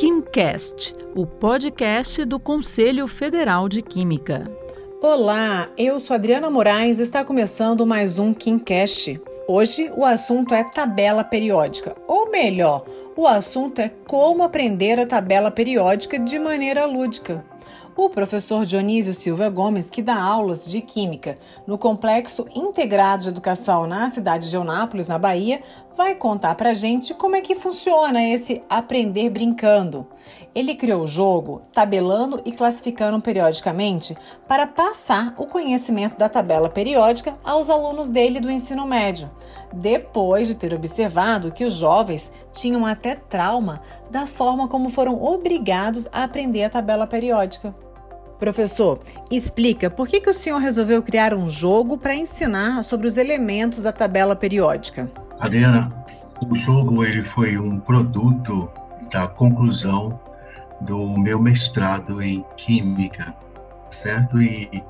KimCast, o podcast do Conselho Federal de Química. Olá, eu sou Adriana Moraes e está começando mais um KimCast. Hoje o assunto é tabela periódica, ou melhor, o assunto é como aprender a tabela periódica de maneira lúdica. O professor Dionísio Silva Gomes, que dá aulas de Química no Complexo Integrado de Educação na cidade de Eunápolis, na Bahia, vai contar pra gente como é que funciona esse aprender brincando. Ele criou o jogo tabelando e classificando periodicamente para passar o conhecimento da tabela periódica aos alunos dele do ensino médio, depois de ter observado que os jovens tinham até trauma da forma como foram obrigados a aprender a tabela periódica. Professor, explica por que, que o senhor resolveu criar um jogo para ensinar sobre os elementos da tabela periódica. Adriana, o jogo ele foi um produto da conclusão do meu mestrado em Química, certo? E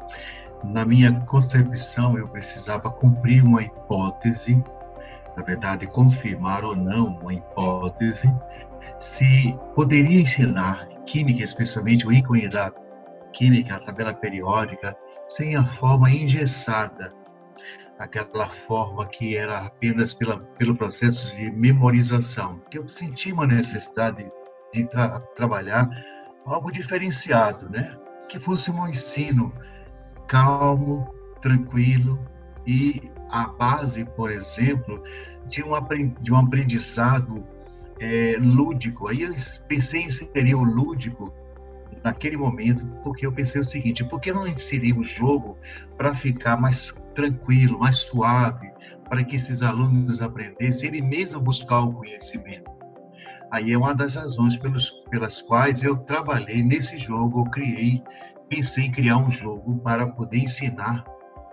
na minha concepção eu precisava cumprir uma hipótese, na verdade confirmar ou não uma hipótese, se poderia ensinar química, especialmente o ícone da química, a tabela periódica, sem a forma engessada, aquela forma que era apenas pela, pelo processo de memorização. Que eu senti uma necessidade de tra trabalhar algo diferenciado, né? Que fosse um ensino calmo, tranquilo e a base, por exemplo, de um, de um aprendizado é, lúdico. Aí eu pensei em inserir o lúdico naquele momento, porque eu pensei o seguinte: por que não inserir o jogo para ficar mais tranquilo, mais suave, para que esses alunos aprendessem ele mesmo buscar o conhecimento? Aí é uma das razões pelos, pelas quais eu trabalhei nesse jogo, eu criei, pensei em criar um jogo para poder ensinar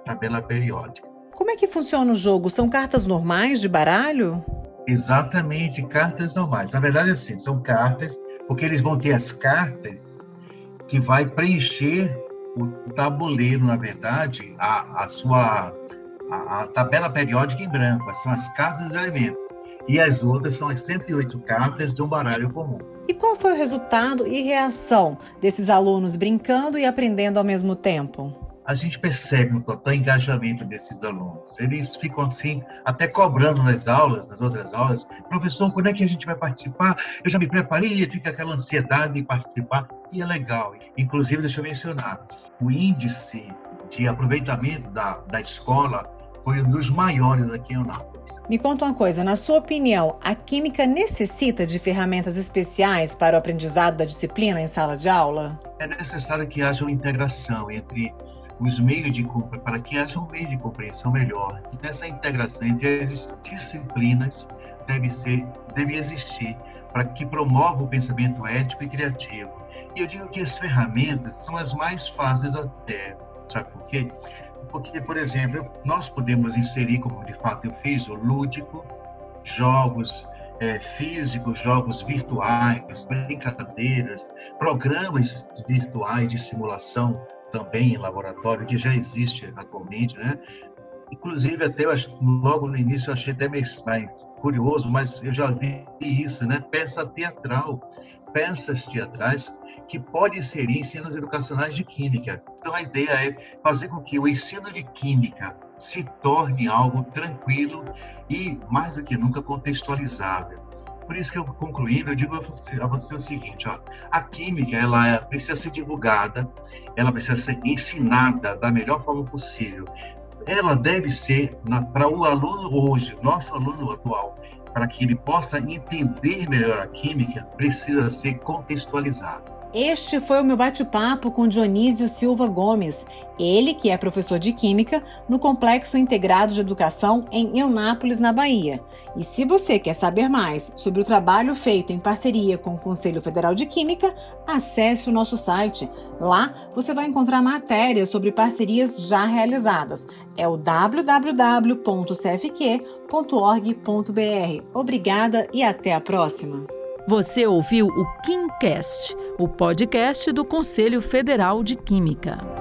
tabela periódica. Como é que funciona o jogo? São cartas normais de baralho? Exatamente, cartas normais. Na verdade, assim, são cartas, porque eles vão ter as cartas que vai preencher o tabuleiro, na verdade, a, a sua a, a, tabela periódica em branco, são as cartas dos elementos. E as outras são as 108 cartas de um baralho comum. E qual foi o resultado e reação desses alunos brincando e aprendendo ao mesmo tempo? A gente percebe um total engajamento desses alunos. Eles ficam assim, até cobrando nas aulas, nas outras aulas, professor, quando é que a gente vai participar? Eu já me preparei, fica aquela ansiedade de participar, e é legal. Inclusive, deixa eu mencionar, o índice de aproveitamento da, da escola foi um dos maiores aqui em Eunápolis. Me conta uma coisa, na sua opinião, a química necessita de ferramentas especiais para o aprendizado da disciplina em sala de aula? É necessário que haja uma integração entre os meios de para que haja um meio de compreensão melhor. E dessa integração entre as disciplinas deve ser, deve existir para que promova o pensamento ético e criativo. E eu digo que as ferramentas são as mais fáceis até, sabe por quê? Porque, por exemplo, nós podemos inserir, como de fato eu fiz, o lúdico, jogos é, físicos, jogos virtuais, brincadeiras, programas virtuais de simulação também em laboratório, que já existe atualmente, né? Inclusive, até eu, logo no início eu achei até mais, mais curioso, mas eu já vi isso, né? Peça teatral, peças teatrais que podem inserir ensinos educacionais de química. Então, a ideia é fazer com que o ensino de química se torne algo tranquilo e, mais do que nunca, contextualizável. Por isso que eu concluindo, eu digo a você, o seguinte, ó, a química ela precisa ser divulgada, ela precisa ser ensinada da melhor forma possível. Ela deve ser para o aluno hoje, nosso aluno atual, para que ele possa entender melhor a química, precisa ser contextualizado. Este foi o meu bate-papo com Dionísio Silva Gomes, ele que é professor de Química no Complexo Integrado de Educação em Eunápolis, na Bahia. E se você quer saber mais sobre o trabalho feito em parceria com o Conselho Federal de Química, acesse o nosso site. Lá você vai encontrar matérias sobre parcerias já realizadas. É o www.cfq.org.br. Obrigada e até a próxima! Você ouviu o KimCast, o podcast do Conselho Federal de Química.